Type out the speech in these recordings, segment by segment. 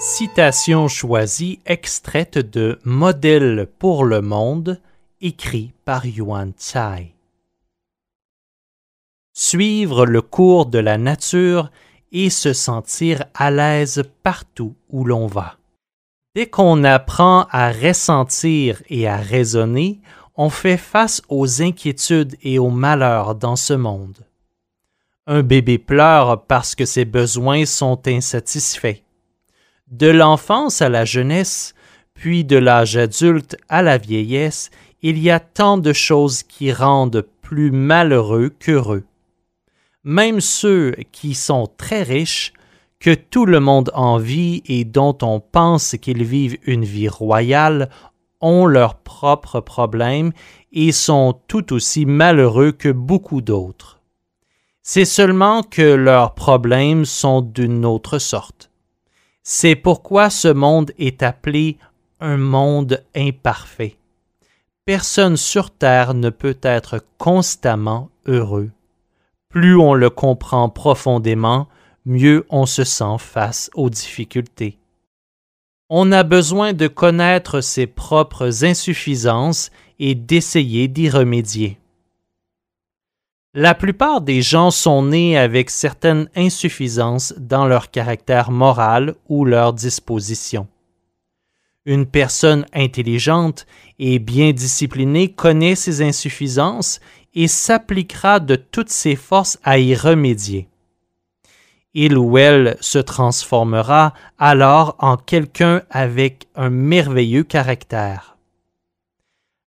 Citation choisie extraite de Modèle pour le monde, écrit par Yuan Tsai. Suivre le cours de la nature et se sentir à l'aise partout où l'on va. Dès qu'on apprend à ressentir et à raisonner, on fait face aux inquiétudes et aux malheurs dans ce monde. Un bébé pleure parce que ses besoins sont insatisfaits de l'enfance à la jeunesse, puis de l'âge adulte à la vieillesse, il y a tant de choses qui rendent plus malheureux qu'heureux. Même ceux qui sont très riches, que tout le monde envie et dont on pense qu'ils vivent une vie royale, ont leurs propres problèmes et sont tout aussi malheureux que beaucoup d'autres. C'est seulement que leurs problèmes sont d'une autre sorte. C'est pourquoi ce monde est appelé un monde imparfait. Personne sur Terre ne peut être constamment heureux. Plus on le comprend profondément, mieux on se sent face aux difficultés. On a besoin de connaître ses propres insuffisances et d'essayer d'y remédier. La plupart des gens sont nés avec certaines insuffisances dans leur caractère moral ou leur disposition. Une personne intelligente et bien disciplinée connaît ses insuffisances et s'appliquera de toutes ses forces à y remédier. Il ou elle se transformera alors en quelqu'un avec un merveilleux caractère.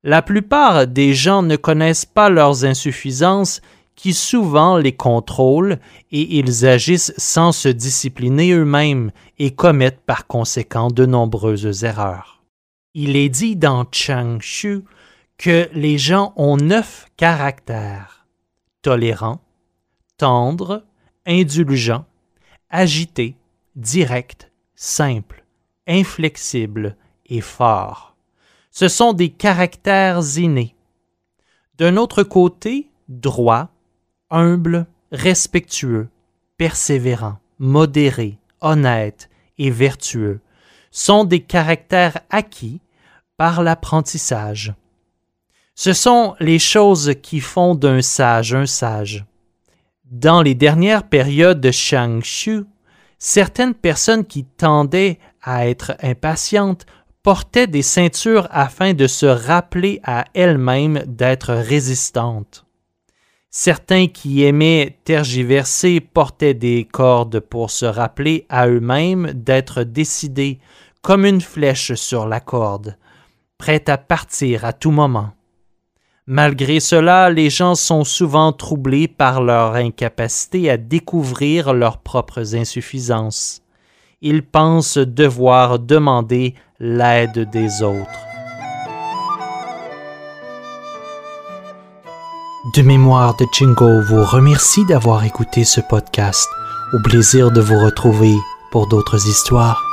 La plupart des gens ne connaissent pas leurs insuffisances qui souvent les contrôlent et ils agissent sans se discipliner eux-mêmes et commettent par conséquent de nombreuses erreurs. Il est dit dans Chang Shu que les gens ont neuf caractères tolérant, tendre, indulgent, agité, direct, simple, inflexible et fort. Ce sont des caractères innés. D'un autre côté, droit, humble, respectueux, persévérant, modéré, honnête et vertueux sont des caractères acquis par l'apprentissage. Ce sont les choses qui font d'un sage un sage. Dans les dernières périodes de Shang Shu, certaines personnes qui tendaient à être impatientes portaient des ceintures afin de se rappeler à elles-mêmes d'être résistantes. Certains qui aimaient tergiverser portaient des cordes pour se rappeler à eux-mêmes d'être décidés comme une flèche sur la corde, prête à partir à tout moment. Malgré cela, les gens sont souvent troublés par leur incapacité à découvrir leurs propres insuffisances. Ils pensent devoir demander l'aide des autres. De mémoire de Chingo vous remercie d'avoir écouté ce podcast. Au plaisir de vous retrouver pour d'autres histoires.